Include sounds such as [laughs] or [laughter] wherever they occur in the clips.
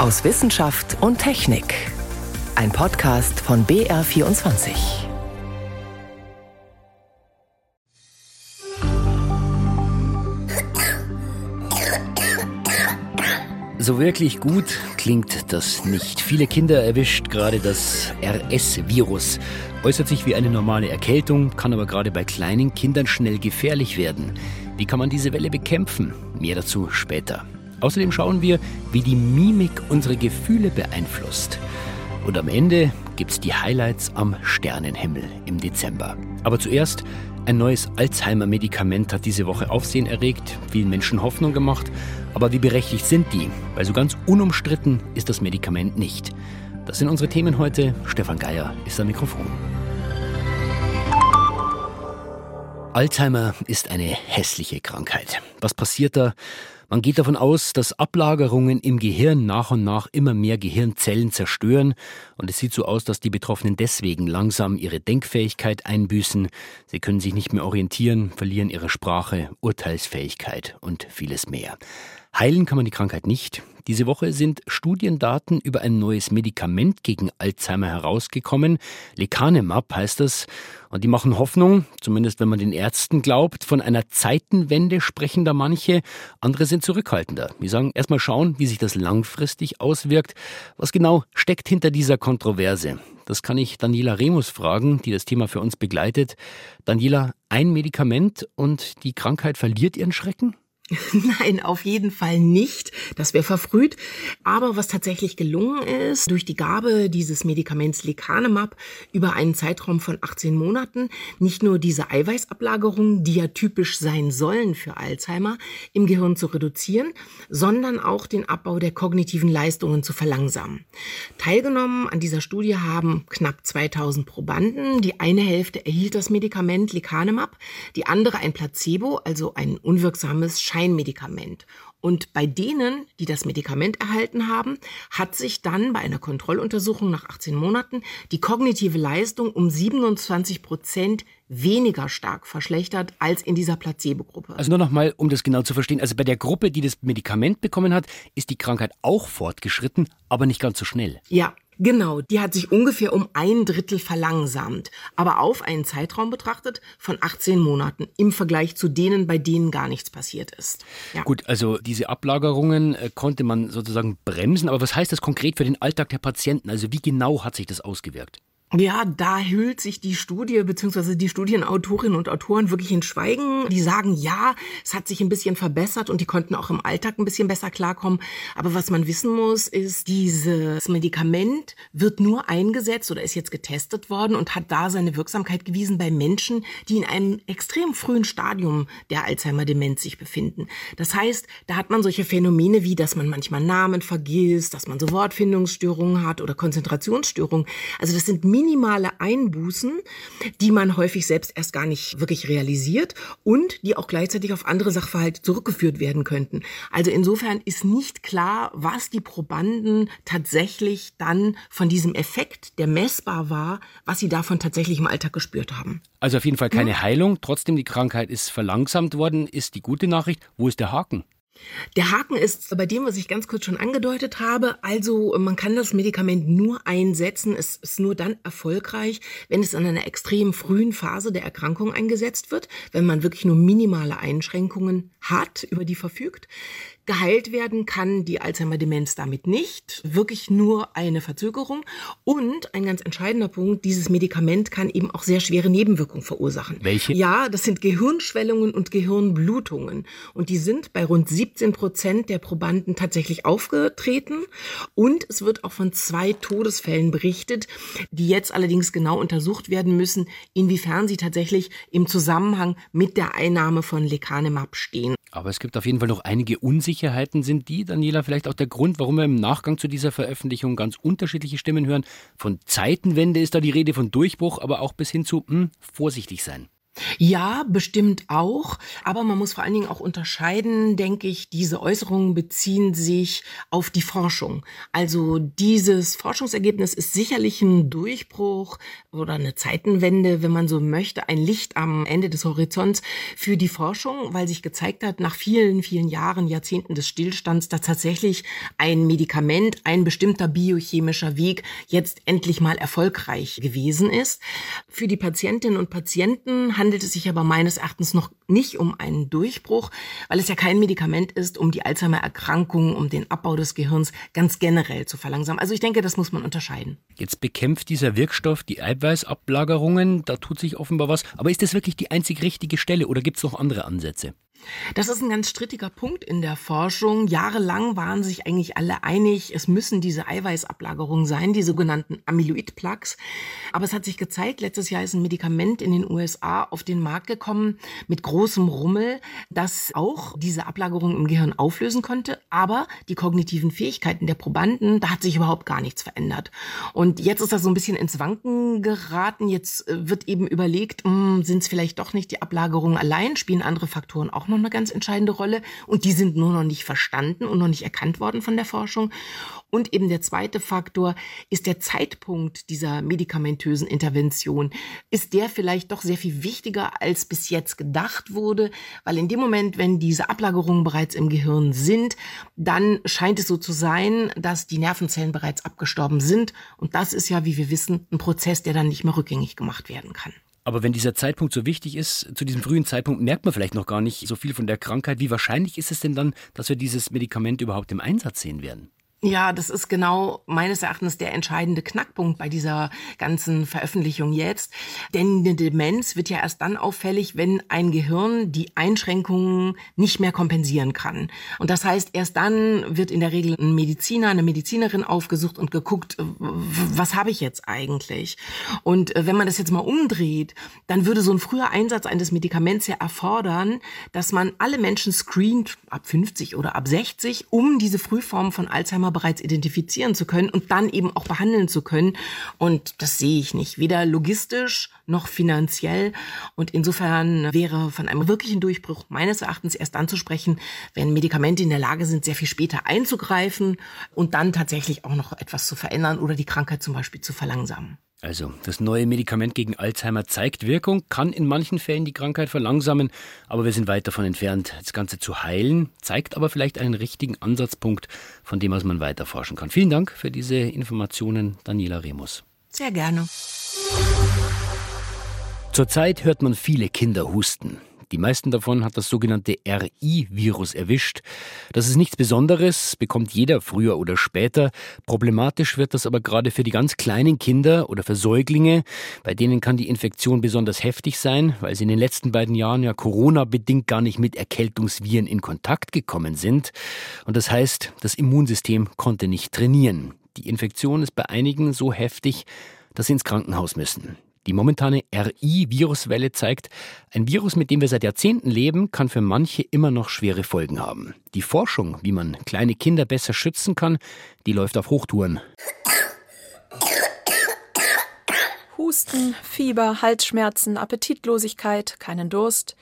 aus Wissenschaft und Technik. Ein Podcast von BR24. So wirklich gut klingt das nicht. Viele Kinder erwischt gerade das RS-Virus. Äußert sich wie eine normale Erkältung, kann aber gerade bei kleinen Kindern schnell gefährlich werden. Wie kann man diese Welle bekämpfen? Mehr dazu später. Außerdem schauen wir, wie die Mimik unsere Gefühle beeinflusst. Und am Ende gibt's die Highlights am Sternenhimmel im Dezember. Aber zuerst, ein neues Alzheimer-Medikament hat diese Woche Aufsehen erregt, vielen Menschen Hoffnung gemacht. Aber wie berechtigt sind die? Weil so ganz unumstritten ist das Medikament nicht. Das sind unsere Themen heute. Stefan Geier ist am Mikrofon. Alzheimer ist eine hässliche Krankheit. Was passiert da? Man geht davon aus, dass Ablagerungen im Gehirn nach und nach immer mehr Gehirnzellen zerstören und es sieht so aus, dass die Betroffenen deswegen langsam ihre Denkfähigkeit einbüßen, sie können sich nicht mehr orientieren, verlieren ihre Sprache, Urteilsfähigkeit und vieles mehr. Heilen kann man die Krankheit nicht. Diese Woche sind Studiendaten über ein neues Medikament gegen Alzheimer herausgekommen. Lecanemab heißt das. Und die machen Hoffnung, zumindest wenn man den Ärzten glaubt. Von einer Zeitenwende sprechen da manche. Andere sind zurückhaltender. Die sagen, erstmal schauen, wie sich das langfristig auswirkt. Was genau steckt hinter dieser Kontroverse? Das kann ich Daniela Remus fragen, die das Thema für uns begleitet. Daniela, ein Medikament und die Krankheit verliert ihren Schrecken? [laughs] Nein, auf jeden Fall nicht. Das wäre verfrüht. Aber was tatsächlich gelungen ist, durch die Gabe dieses Medikaments Lecanemab über einen Zeitraum von 18 Monaten, nicht nur diese Eiweißablagerungen, die ja typisch sein sollen für Alzheimer, im Gehirn zu reduzieren, sondern auch den Abbau der kognitiven Leistungen zu verlangsamen. Teilgenommen an dieser Studie haben knapp 2000 Probanden. Die eine Hälfte erhielt das Medikament Lecanemab, die andere ein Placebo, also ein unwirksames Schein Medikament. Und bei denen, die das Medikament erhalten haben, hat sich dann bei einer Kontrolluntersuchung nach 18 Monaten die kognitive Leistung um 27 Prozent weniger stark verschlechtert als in dieser Placebo-Gruppe. Also nur noch mal, um das genau zu verstehen. Also bei der Gruppe, die das Medikament bekommen hat, ist die Krankheit auch fortgeschritten, aber nicht ganz so schnell. Ja, Genau, die hat sich ungefähr um ein Drittel verlangsamt, aber auf einen Zeitraum betrachtet von 18 Monaten im Vergleich zu denen, bei denen gar nichts passiert ist. Ja. Gut, also diese Ablagerungen äh, konnte man sozusagen bremsen, aber was heißt das konkret für den Alltag der Patienten? Also wie genau hat sich das ausgewirkt? Ja, da hüllt sich die Studie bzw. die Studienautorinnen und Autoren wirklich in Schweigen. Die sagen, ja, es hat sich ein bisschen verbessert und die konnten auch im Alltag ein bisschen besser klarkommen. Aber was man wissen muss, ist, dieses Medikament wird nur eingesetzt oder ist jetzt getestet worden und hat da seine Wirksamkeit gewiesen bei Menschen, die in einem extrem frühen Stadium der Alzheimer-Demenz sich befinden. Das heißt, da hat man solche Phänomene wie, dass man manchmal Namen vergisst, dass man so Wortfindungsstörungen hat oder Konzentrationsstörungen. Also das sind minimale Einbußen, die man häufig selbst erst gar nicht wirklich realisiert und die auch gleichzeitig auf andere Sachverhalte zurückgeführt werden könnten. Also insofern ist nicht klar, was die Probanden tatsächlich dann von diesem Effekt, der messbar war, was sie davon tatsächlich im Alltag gespürt haben. Also auf jeden Fall keine ja. Heilung, trotzdem die Krankheit ist verlangsamt worden, ist die gute Nachricht. Wo ist der Haken? Der Haken ist bei dem, was ich ganz kurz schon angedeutet habe. Also man kann das Medikament nur einsetzen. Es ist nur dann erfolgreich, wenn es in einer extrem frühen Phase der Erkrankung eingesetzt wird, wenn man wirklich nur minimale Einschränkungen hat, über die verfügt. Geheilt werden kann die Alzheimer-Demenz damit nicht, wirklich nur eine Verzögerung. Und ein ganz entscheidender Punkt, dieses Medikament kann eben auch sehr schwere Nebenwirkungen verursachen. Welche? Ja, das sind Gehirnschwellungen und Gehirnblutungen. Und die sind bei rund 17 Prozent der Probanden tatsächlich aufgetreten. Und es wird auch von zwei Todesfällen berichtet, die jetzt allerdings genau untersucht werden müssen, inwiefern sie tatsächlich im Zusammenhang mit der Einnahme von Lecanemab stehen. Aber es gibt auf jeden Fall noch einige Unsicherheiten Unsicherheiten sind die, Daniela, vielleicht auch der Grund, warum wir im Nachgang zu dieser Veröffentlichung ganz unterschiedliche Stimmen hören. Von Zeitenwende ist da die Rede, von Durchbruch, aber auch bis hin zu mh, hm, vorsichtig sein. Ja, bestimmt auch. Aber man muss vor allen Dingen auch unterscheiden, denke ich, diese Äußerungen beziehen sich auf die Forschung. Also dieses Forschungsergebnis ist sicherlich ein Durchbruch oder eine Zeitenwende, wenn man so möchte, ein Licht am Ende des Horizonts für die Forschung, weil sich gezeigt hat, nach vielen, vielen Jahren, Jahrzehnten des Stillstands, dass tatsächlich ein Medikament, ein bestimmter biochemischer Weg jetzt endlich mal erfolgreich gewesen ist. Für die Patientinnen und Patienten handelt es sich aber meines Erachtens noch nicht um einen Durchbruch, weil es ja kein Medikament ist, um die Alzheimer-Erkrankung, um den Abbau des Gehirns ganz generell zu verlangsamen. Also ich denke, das muss man unterscheiden. Jetzt bekämpft dieser Wirkstoff die Eiweißablagerungen, da tut sich offenbar was. Aber ist das wirklich die einzig richtige Stelle oder gibt es noch andere Ansätze? Das ist ein ganz strittiger Punkt in der Forschung. Jahrelang waren sich eigentlich alle einig, es müssen diese Eiweißablagerungen sein, die sogenannten Amyloid-Plaques. Aber es hat sich gezeigt, letztes Jahr ist ein Medikament in den USA auf den Markt gekommen mit großem Rummel, das auch diese Ablagerungen im Gehirn auflösen konnte. Aber die kognitiven Fähigkeiten der Probanden, da hat sich überhaupt gar nichts verändert. Und jetzt ist das so ein bisschen ins Wanken geraten. Jetzt äh, wird eben überlegt, hm, sind es vielleicht doch nicht die Ablagerungen allein, spielen andere Faktoren auch noch eine ganz entscheidende Rolle und die sind nur noch nicht verstanden und noch nicht erkannt worden von der Forschung. Und eben der zweite Faktor ist der Zeitpunkt dieser medikamentösen Intervention. Ist der vielleicht doch sehr viel wichtiger, als bis jetzt gedacht wurde? Weil in dem Moment, wenn diese Ablagerungen bereits im Gehirn sind, dann scheint es so zu sein, dass die Nervenzellen bereits abgestorben sind. Und das ist ja, wie wir wissen, ein Prozess, der dann nicht mehr rückgängig gemacht werden kann. Aber wenn dieser Zeitpunkt so wichtig ist, zu diesem frühen Zeitpunkt merkt man vielleicht noch gar nicht so viel von der Krankheit. Wie wahrscheinlich ist es denn dann, dass wir dieses Medikament überhaupt im Einsatz sehen werden? Ja, das ist genau meines Erachtens der entscheidende Knackpunkt bei dieser ganzen Veröffentlichung jetzt. Denn eine Demenz wird ja erst dann auffällig, wenn ein Gehirn die Einschränkungen nicht mehr kompensieren kann. Und das heißt, erst dann wird in der Regel ein Mediziner, eine Medizinerin aufgesucht und geguckt, was habe ich jetzt eigentlich? Und äh, wenn man das jetzt mal umdreht, dann würde so ein früher Einsatz eines Medikaments ja erfordern, dass man alle Menschen screent, ab 50 oder ab 60, um diese Frühform von Alzheimer Thema bereits identifizieren zu können und dann eben auch behandeln zu können. Und das sehe ich nicht, weder logistisch noch finanziell. Und insofern wäre von einem wirklichen Durchbruch meines Erachtens erst dann zu sprechen, wenn Medikamente in der Lage sind, sehr viel später einzugreifen und dann tatsächlich auch noch etwas zu verändern oder die Krankheit zum Beispiel zu verlangsamen. Also, das neue Medikament gegen Alzheimer zeigt Wirkung, kann in manchen Fällen die Krankheit verlangsamen, aber wir sind weit davon entfernt, das Ganze zu heilen, zeigt aber vielleicht einen richtigen Ansatzpunkt, von dem aus man weiter forschen kann. Vielen Dank für diese Informationen, Daniela Remus. Sehr gerne. Zurzeit hört man viele Kinder husten. Die meisten davon hat das sogenannte RI-Virus erwischt. Das ist nichts Besonderes, bekommt jeder früher oder später. Problematisch wird das aber gerade für die ganz kleinen Kinder oder für Säuglinge. Bei denen kann die Infektion besonders heftig sein, weil sie in den letzten beiden Jahren ja Corona-bedingt gar nicht mit Erkältungsviren in Kontakt gekommen sind. Und das heißt, das Immunsystem konnte nicht trainieren. Die Infektion ist bei einigen so heftig, dass sie ins Krankenhaus müssen. Die momentane RI-Viruswelle zeigt, ein Virus, mit dem wir seit Jahrzehnten leben, kann für manche immer noch schwere Folgen haben. Die Forschung, wie man kleine Kinder besser schützen kann, die läuft auf Hochtouren. Husten, Fieber, Halsschmerzen, Appetitlosigkeit, keinen Durst.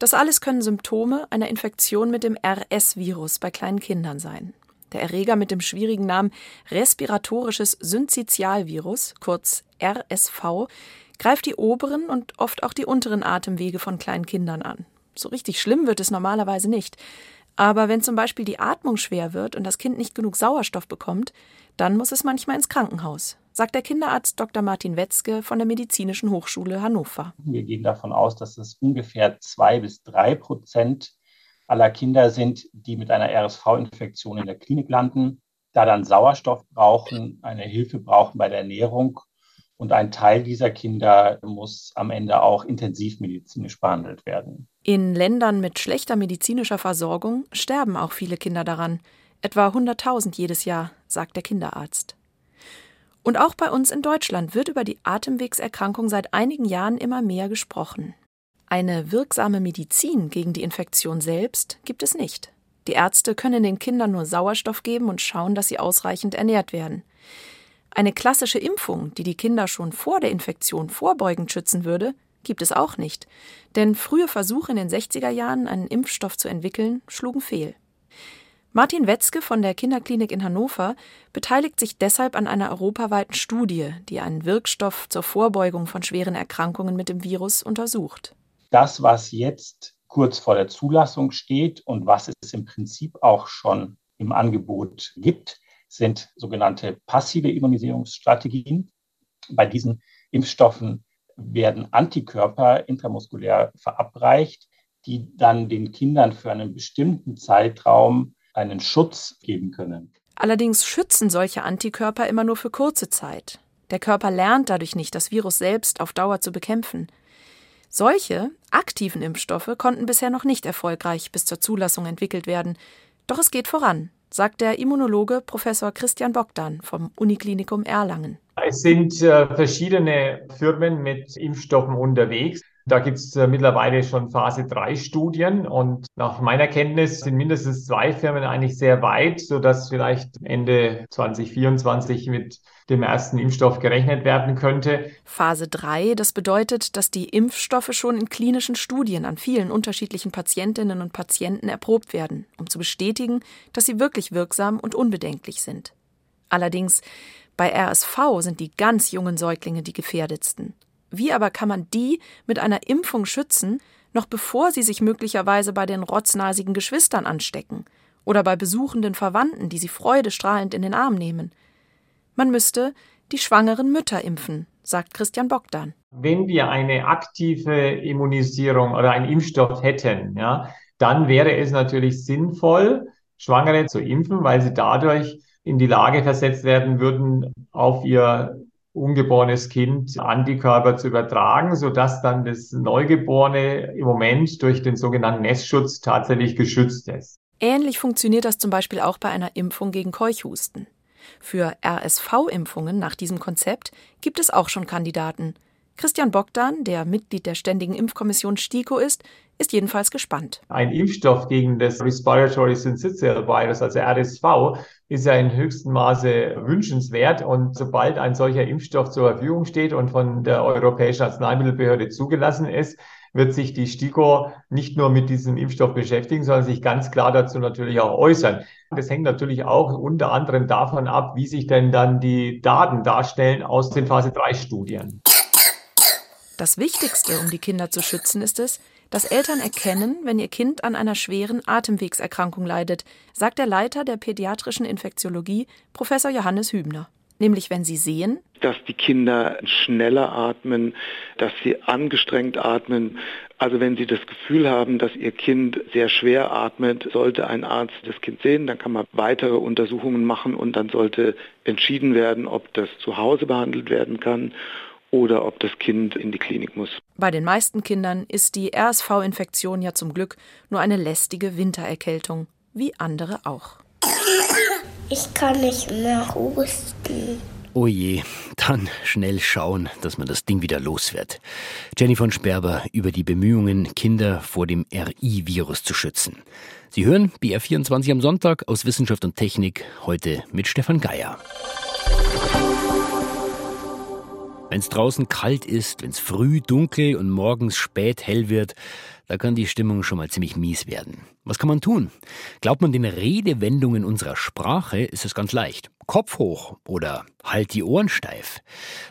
Das alles können Symptome einer Infektion mit dem RS-Virus bei kleinen Kindern sein. Der Erreger mit dem schwierigen Namen respiratorisches Syncytialvirus, kurz RSV, greift die oberen und oft auch die unteren Atemwege von kleinen Kindern an. So richtig schlimm wird es normalerweise nicht. Aber wenn zum Beispiel die Atmung schwer wird und das Kind nicht genug Sauerstoff bekommt, dann muss es manchmal ins Krankenhaus, sagt der Kinderarzt Dr. Martin Wetzke von der Medizinischen Hochschule Hannover. Wir gehen davon aus, dass es ungefähr zwei bis drei Prozent aller Kinder sind, die mit einer RSV-Infektion in der Klinik landen, da dann Sauerstoff brauchen, eine Hilfe brauchen bei der Ernährung und ein Teil dieser Kinder muss am Ende auch intensivmedizinisch behandelt werden. In Ländern mit schlechter medizinischer Versorgung sterben auch viele Kinder daran. Etwa 100.000 jedes Jahr, sagt der Kinderarzt. Und auch bei uns in Deutschland wird über die Atemwegserkrankung seit einigen Jahren immer mehr gesprochen. Eine wirksame Medizin gegen die Infektion selbst gibt es nicht. Die Ärzte können den Kindern nur Sauerstoff geben und schauen, dass sie ausreichend ernährt werden. Eine klassische Impfung, die die Kinder schon vor der Infektion vorbeugend schützen würde, gibt es auch nicht, denn frühe Versuche in den 60er Jahren, einen Impfstoff zu entwickeln, schlugen fehl. Martin Wetzke von der Kinderklinik in Hannover beteiligt sich deshalb an einer europaweiten Studie, die einen Wirkstoff zur Vorbeugung von schweren Erkrankungen mit dem Virus untersucht. Das, was jetzt kurz vor der Zulassung steht und was es im Prinzip auch schon im Angebot gibt, sind sogenannte passive Immunisierungsstrategien. Bei diesen Impfstoffen werden Antikörper intramuskulär verabreicht, die dann den Kindern für einen bestimmten Zeitraum einen Schutz geben können. Allerdings schützen solche Antikörper immer nur für kurze Zeit. Der Körper lernt dadurch nicht, das Virus selbst auf Dauer zu bekämpfen. Solche aktiven Impfstoffe konnten bisher noch nicht erfolgreich bis zur Zulassung entwickelt werden. Doch es geht voran, sagt der Immunologe Professor Christian Bogdan vom Uniklinikum Erlangen. Es sind äh, verschiedene Firmen mit Impfstoffen unterwegs. Da gibt es äh, mittlerweile schon Phase 3 Studien und nach meiner Kenntnis sind mindestens zwei Firmen eigentlich sehr weit, sodass vielleicht Ende 2024 mit dem ersten Impfstoff gerechnet werden könnte. Phase 3, das bedeutet, dass die Impfstoffe schon in klinischen Studien an vielen unterschiedlichen Patientinnen und Patienten erprobt werden, um zu bestätigen, dass sie wirklich wirksam und unbedenklich sind. Allerdings bei RSV sind die ganz jungen Säuglinge die gefährdetsten. Wie aber kann man die mit einer Impfung schützen, noch bevor sie sich möglicherweise bei den rotznasigen Geschwistern anstecken oder bei besuchenden Verwandten, die sie freudestrahlend in den Arm nehmen? Man müsste die schwangeren Mütter impfen, sagt Christian Bogdan. Wenn wir eine aktive Immunisierung oder einen Impfstoff hätten, ja, dann wäre es natürlich sinnvoll, Schwangere zu impfen, weil sie dadurch in die Lage versetzt werden würden, auf ihr ungeborenes Kind Antikörper zu übertragen, sodass dann das Neugeborene im Moment durch den sogenannten Nestschutz tatsächlich geschützt ist. Ähnlich funktioniert das zum Beispiel auch bei einer Impfung gegen Keuchhusten. Für RSV-Impfungen nach diesem Konzept gibt es auch schon Kandidaten. Christian Bogdan, der Mitglied der Ständigen Impfkommission STIKO ist, ist jedenfalls gespannt. Ein Impfstoff gegen das Respiratory Syncytial Virus, also RSV, ist ja in höchstem Maße wünschenswert. Und sobald ein solcher Impfstoff zur Verfügung steht und von der Europäischen Arzneimittelbehörde zugelassen ist, wird sich die STIKO nicht nur mit diesem Impfstoff beschäftigen, sondern sich ganz klar dazu natürlich auch äußern. Das hängt natürlich auch unter anderem davon ab, wie sich denn dann die Daten darstellen aus den Phase 3 Studien. Das Wichtigste, um die Kinder zu schützen, ist es, dass Eltern erkennen, wenn ihr Kind an einer schweren Atemwegserkrankung leidet, sagt der Leiter der pädiatrischen Infektiologie, Professor Johannes Hübner. Nämlich wenn sie sehen, dass die Kinder schneller atmen, dass sie angestrengt atmen. Also wenn sie das Gefühl haben, dass ihr Kind sehr schwer atmet, sollte ein Arzt das Kind sehen, dann kann man weitere Untersuchungen machen und dann sollte entschieden werden, ob das zu Hause behandelt werden kann oder ob das Kind in die Klinik muss. Bei den meisten Kindern ist die RSV-Infektion ja zum Glück nur eine lästige Wintererkältung, wie andere auch. Ich kann nicht mehr husten. Oh je, dann schnell schauen, dass man das Ding wieder los wird. Jenny von Sperber über die Bemühungen, Kinder vor dem RI-Virus zu schützen. Sie hören BR24 am Sonntag aus Wissenschaft und Technik, heute mit Stefan Geier. Wenn es draußen kalt ist, wenn es früh dunkel und morgens spät hell wird, da kann die Stimmung schon mal ziemlich mies werden. Was kann man tun? Glaubt man den Redewendungen unserer Sprache, ist es ganz leicht. Kopf hoch oder halt die Ohren steif.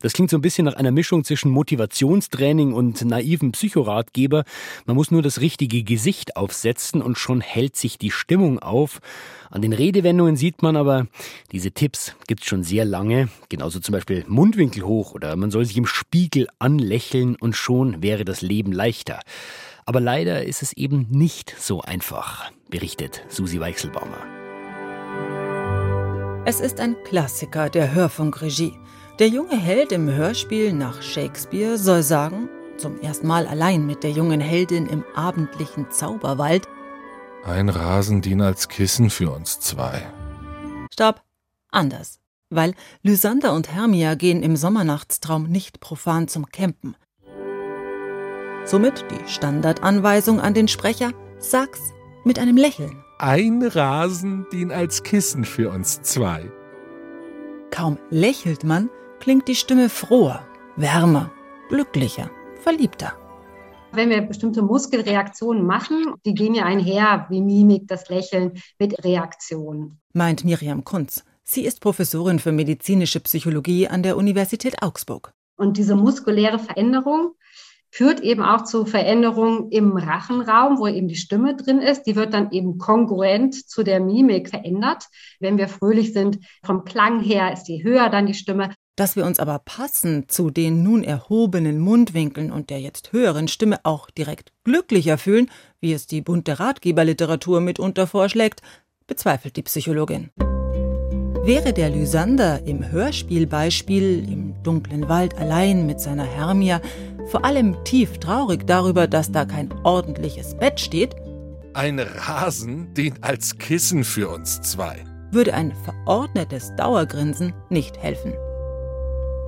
Das klingt so ein bisschen nach einer Mischung zwischen Motivationstraining und naiven Psychoratgeber. Man muss nur das richtige Gesicht aufsetzen und schon hält sich die Stimmung auf. An den Redewendungen sieht man aber, diese Tipps gibt's schon sehr lange. Genauso zum Beispiel Mundwinkel hoch oder man soll sich im Spiegel anlächeln und schon wäre das Leben leichter. Aber leider ist es eben nicht so einfach, berichtet Susi Weichselbaumer. Es ist ein Klassiker der Hörfunkregie. Der junge Held im Hörspiel nach Shakespeare soll sagen, zum ersten Mal allein mit der jungen Heldin im abendlichen Zauberwald, ein Rasen dient als Kissen für uns zwei. Stopp, anders. Weil Lysander und Hermia gehen im Sommernachtstraum nicht profan zum Campen. Somit die Standardanweisung an den Sprecher, sag's mit einem Lächeln. Ein Rasen dient als Kissen für uns zwei. Kaum lächelt man, klingt die Stimme froher, wärmer, glücklicher, verliebter. Wenn wir bestimmte Muskelreaktionen machen, die gehen ja einher, wie Mimik, das Lächeln, mit Reaktionen. Meint Miriam Kunz. Sie ist Professorin für medizinische Psychologie an der Universität Augsburg. Und diese muskuläre Veränderung führt eben auch zu Veränderungen im Rachenraum, wo eben die Stimme drin ist. Die wird dann eben kongruent zu der Mimik verändert. Wenn wir fröhlich sind, vom Klang her ist die höher dann die Stimme. Dass wir uns aber passend zu den nun erhobenen Mundwinkeln und der jetzt höheren Stimme auch direkt glücklicher fühlen, wie es die bunte Ratgeberliteratur mitunter vorschlägt, bezweifelt die Psychologin. Wäre der Lysander im Hörspielbeispiel im dunklen Wald allein mit seiner Hermia vor allem tief traurig darüber, dass da kein ordentliches Bett steht, ein Rasen dient als Kissen für uns zwei, würde ein verordnetes Dauergrinsen nicht helfen.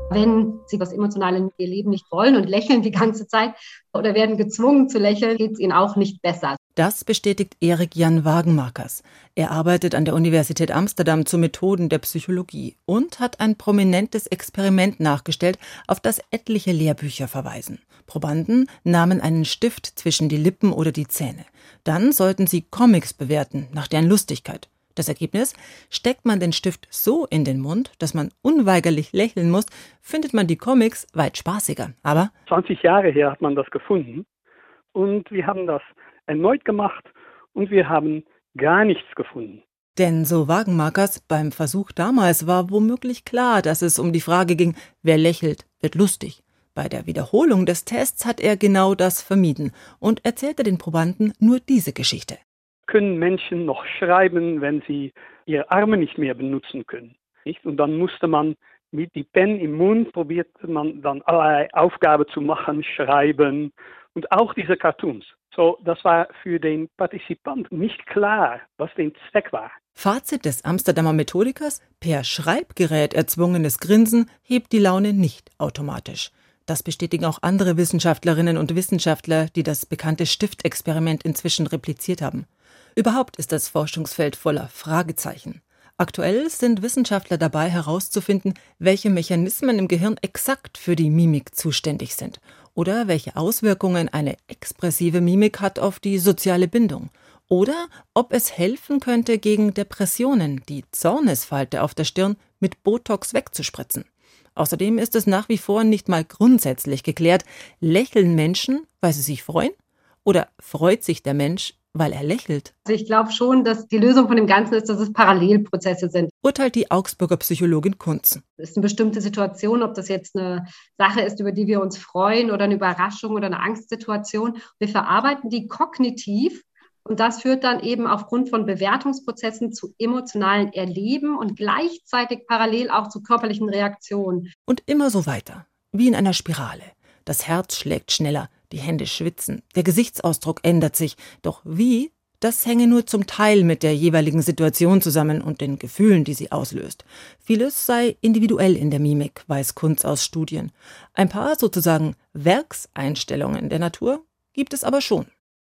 Wenn sie das Emotionale in ihr Leben nicht wollen und lächeln die ganze Zeit oder werden gezwungen zu lächeln, geht es ihnen auch nicht besser. Das bestätigt Erik Jan Wagenmarkers. Er arbeitet an der Universität Amsterdam zu Methoden der Psychologie und hat ein prominentes Experiment nachgestellt, auf das etliche Lehrbücher verweisen. Probanden nahmen einen Stift zwischen die Lippen oder die Zähne. Dann sollten sie Comics bewerten nach deren Lustigkeit. Das Ergebnis? Steckt man den Stift so in den Mund, dass man unweigerlich lächeln muss, findet man die Comics weit spaßiger. Aber 20 Jahre her hat man das gefunden und wir haben das erneut gemacht und wir haben gar nichts gefunden. Denn so Wagenmarkers, beim Versuch damals war womöglich klar, dass es um die Frage ging, wer lächelt, wird lustig. Bei der Wiederholung des Tests hat er genau das vermieden und erzählte den Probanden nur diese Geschichte können Menschen noch schreiben, wenn sie ihre Arme nicht mehr benutzen können. Nicht? Und dann musste man mit die Pen im Mund probierte man dann allerlei Aufgaben zu machen, schreiben und auch diese Cartoons. So, das war für den Partizipant nicht klar, was den Zweck war. Fazit des Amsterdamer Methodikers: Per Schreibgerät erzwungenes Grinsen hebt die Laune nicht automatisch. Das bestätigen auch andere Wissenschaftlerinnen und Wissenschaftler, die das bekannte Stiftexperiment inzwischen repliziert haben. Überhaupt ist das Forschungsfeld voller Fragezeichen. Aktuell sind Wissenschaftler dabei herauszufinden, welche Mechanismen im Gehirn exakt für die Mimik zuständig sind oder welche Auswirkungen eine expressive Mimik hat auf die soziale Bindung oder ob es helfen könnte, gegen Depressionen die Zornesfalte auf der Stirn mit Botox wegzuspritzen. Außerdem ist es nach wie vor nicht mal grundsätzlich geklärt, lächeln Menschen, weil sie sich freuen? Oder freut sich der Mensch, weil er lächelt. Also ich glaube schon, dass die Lösung von dem Ganzen ist, dass es Parallelprozesse sind. Urteilt die Augsburger Psychologin Kunzen. Es ist eine bestimmte Situation, ob das jetzt eine Sache ist, über die wir uns freuen oder eine Überraschung oder eine Angstsituation. Wir verarbeiten die kognitiv und das führt dann eben aufgrund von Bewertungsprozessen zu emotionalen Erleben und gleichzeitig parallel auch zu körperlichen Reaktionen. Und immer so weiter, wie in einer Spirale. Das Herz schlägt schneller, die Hände schwitzen, der Gesichtsausdruck ändert sich. Doch wie? Das hänge nur zum Teil mit der jeweiligen Situation zusammen und den Gefühlen, die sie auslöst. Vieles sei individuell in der Mimik, weiß Kunz aus Studien. Ein paar sozusagen Werkseinstellungen der Natur gibt es aber schon.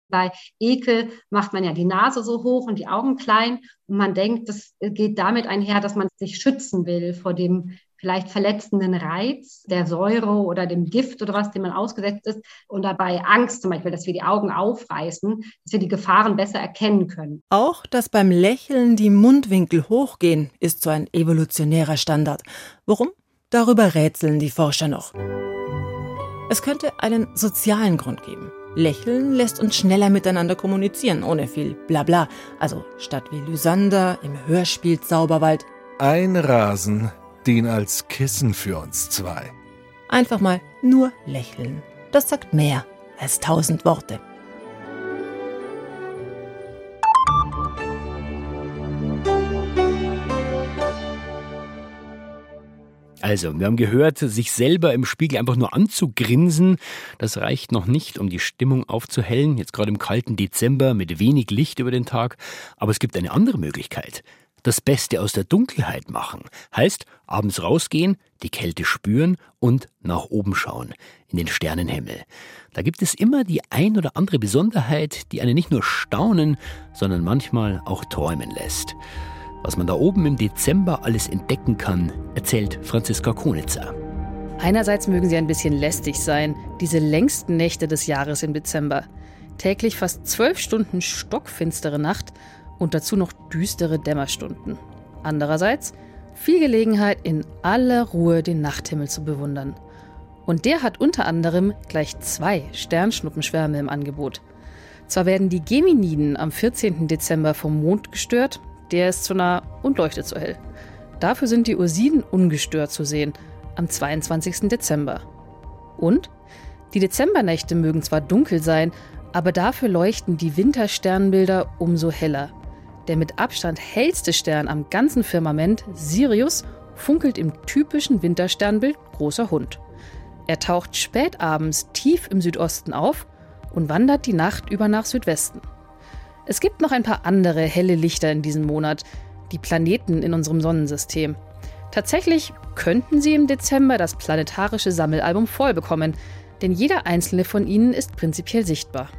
Bei Ekel macht man ja die Nase so hoch und die Augen klein und man denkt, das geht damit einher, dass man sich schützen will vor dem vielleicht verletzenden Reiz der Säure oder dem Gift oder was, dem man ausgesetzt ist. Und dabei Angst zum Beispiel, dass wir die Augen aufreißen, dass wir die Gefahren besser erkennen können. Auch, dass beim Lächeln die Mundwinkel hochgehen, ist so ein evolutionärer Standard. Warum? Darüber rätseln die Forscher noch. Es könnte einen sozialen Grund geben. Lächeln lässt uns schneller miteinander kommunizieren, ohne viel Blabla. Also statt wie Lysander im Hörspiel Zauberwald. Ein Rasen dien als Kissen für uns zwei. Einfach mal nur lächeln. Das sagt mehr als tausend Worte. Also, wir haben gehört, sich selber im Spiegel einfach nur anzugrinsen, das reicht noch nicht, um die Stimmung aufzuhellen, jetzt gerade im kalten Dezember mit wenig Licht über den Tag. Aber es gibt eine andere Möglichkeit das Beste aus der Dunkelheit machen. Heißt, abends rausgehen, die Kälte spüren und nach oben schauen, in den Sternenhimmel. Da gibt es immer die ein oder andere Besonderheit, die einen nicht nur staunen, sondern manchmal auch träumen lässt. Was man da oben im Dezember alles entdecken kann, erzählt Franziska Konitzer. Einerseits mögen sie ein bisschen lästig sein, diese längsten Nächte des Jahres im Dezember. Täglich fast zwölf Stunden stockfinstere Nacht und dazu noch düstere Dämmerstunden. Andererseits viel Gelegenheit, in aller Ruhe den Nachthimmel zu bewundern. Und der hat unter anderem gleich zwei Sternschnuppenschwärme im Angebot. Zwar werden die Geminiden am 14. Dezember vom Mond gestört, der ist zu nah und leuchtet zu hell. Dafür sind die Ursiden ungestört zu sehen – am 22. Dezember. Und? Die Dezembernächte mögen zwar dunkel sein, aber dafür leuchten die Wintersternbilder umso heller. Der mit Abstand hellste Stern am ganzen Firmament, Sirius, funkelt im typischen Wintersternbild großer Hund. Er taucht spät abends tief im Südosten auf und wandert die Nacht über nach Südwesten. Es gibt noch ein paar andere helle Lichter in diesem Monat, die Planeten in unserem Sonnensystem. Tatsächlich könnten Sie im Dezember das planetarische Sammelalbum voll bekommen, denn jeder einzelne von ihnen ist prinzipiell sichtbar.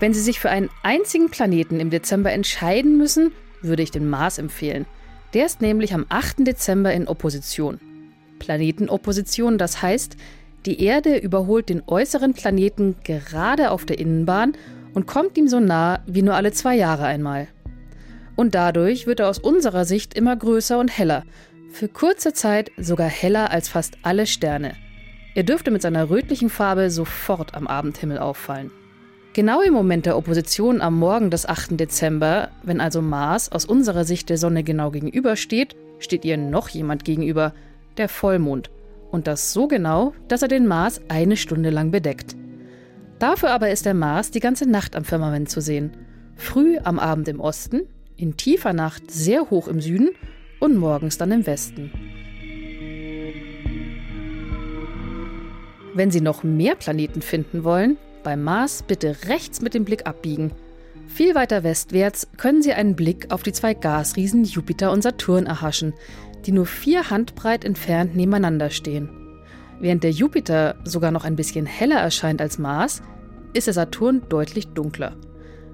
Wenn Sie sich für einen einzigen Planeten im Dezember entscheiden müssen, würde ich den Mars empfehlen. Der ist nämlich am 8. Dezember in Opposition. Planetenopposition, das heißt, die Erde überholt den äußeren Planeten gerade auf der Innenbahn und kommt ihm so nah wie nur alle zwei Jahre einmal. Und dadurch wird er aus unserer Sicht immer größer und heller, für kurze Zeit sogar heller als fast alle Sterne. Er dürfte mit seiner rötlichen Farbe sofort am Abendhimmel auffallen. Genau im Moment der Opposition am Morgen des 8. Dezember, wenn also Mars aus unserer Sicht der Sonne genau gegenübersteht, steht ihr noch jemand gegenüber, der Vollmond. Und das so genau, dass er den Mars eine Stunde lang bedeckt. Dafür aber ist der Mars die ganze Nacht am Firmament zu sehen. Früh am Abend im Osten, in tiefer Nacht sehr hoch im Süden und morgens dann im Westen. Wenn Sie noch mehr Planeten finden wollen, beim Mars bitte rechts mit dem Blick abbiegen. Viel weiter westwärts können Sie einen Blick auf die zwei Gasriesen Jupiter und Saturn erhaschen, die nur vier Handbreit entfernt nebeneinander stehen. Während der Jupiter sogar noch ein bisschen heller erscheint als Mars, ist der Saturn deutlich dunkler.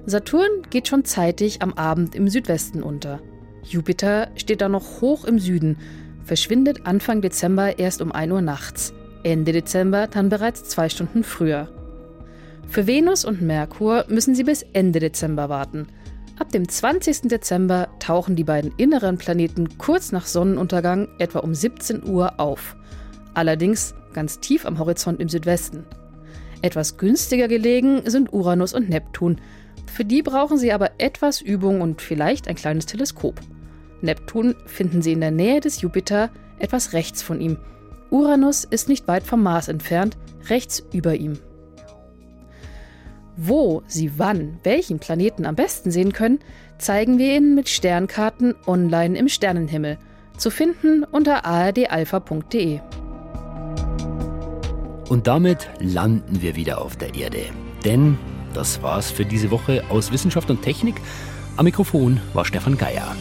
Saturn geht schon zeitig am Abend im Südwesten unter. Jupiter steht da noch hoch im Süden, verschwindet Anfang Dezember erst um 1 Uhr nachts, Ende Dezember dann bereits zwei Stunden früher. Für Venus und Merkur müssen Sie bis Ende Dezember warten. Ab dem 20. Dezember tauchen die beiden inneren Planeten kurz nach Sonnenuntergang etwa um 17 Uhr auf allerdings ganz tief am Horizont im Südwesten. Etwas günstiger gelegen sind Uranus und Neptun. Für die brauchen sie aber etwas Übung und vielleicht ein kleines Teleskop. Neptun finden sie in der Nähe des Jupiter, etwas rechts von ihm. Uranus ist nicht weit vom Mars entfernt, rechts über ihm. Wo Sie wann welchen Planeten am besten sehen können, zeigen wir Ihnen mit Sternkarten online im Sternenhimmel. Zu finden unter ardalpha.de. Und damit landen wir wieder auf der Erde. Denn das war's für diese Woche aus Wissenschaft und Technik. Am Mikrofon war Stefan Geier.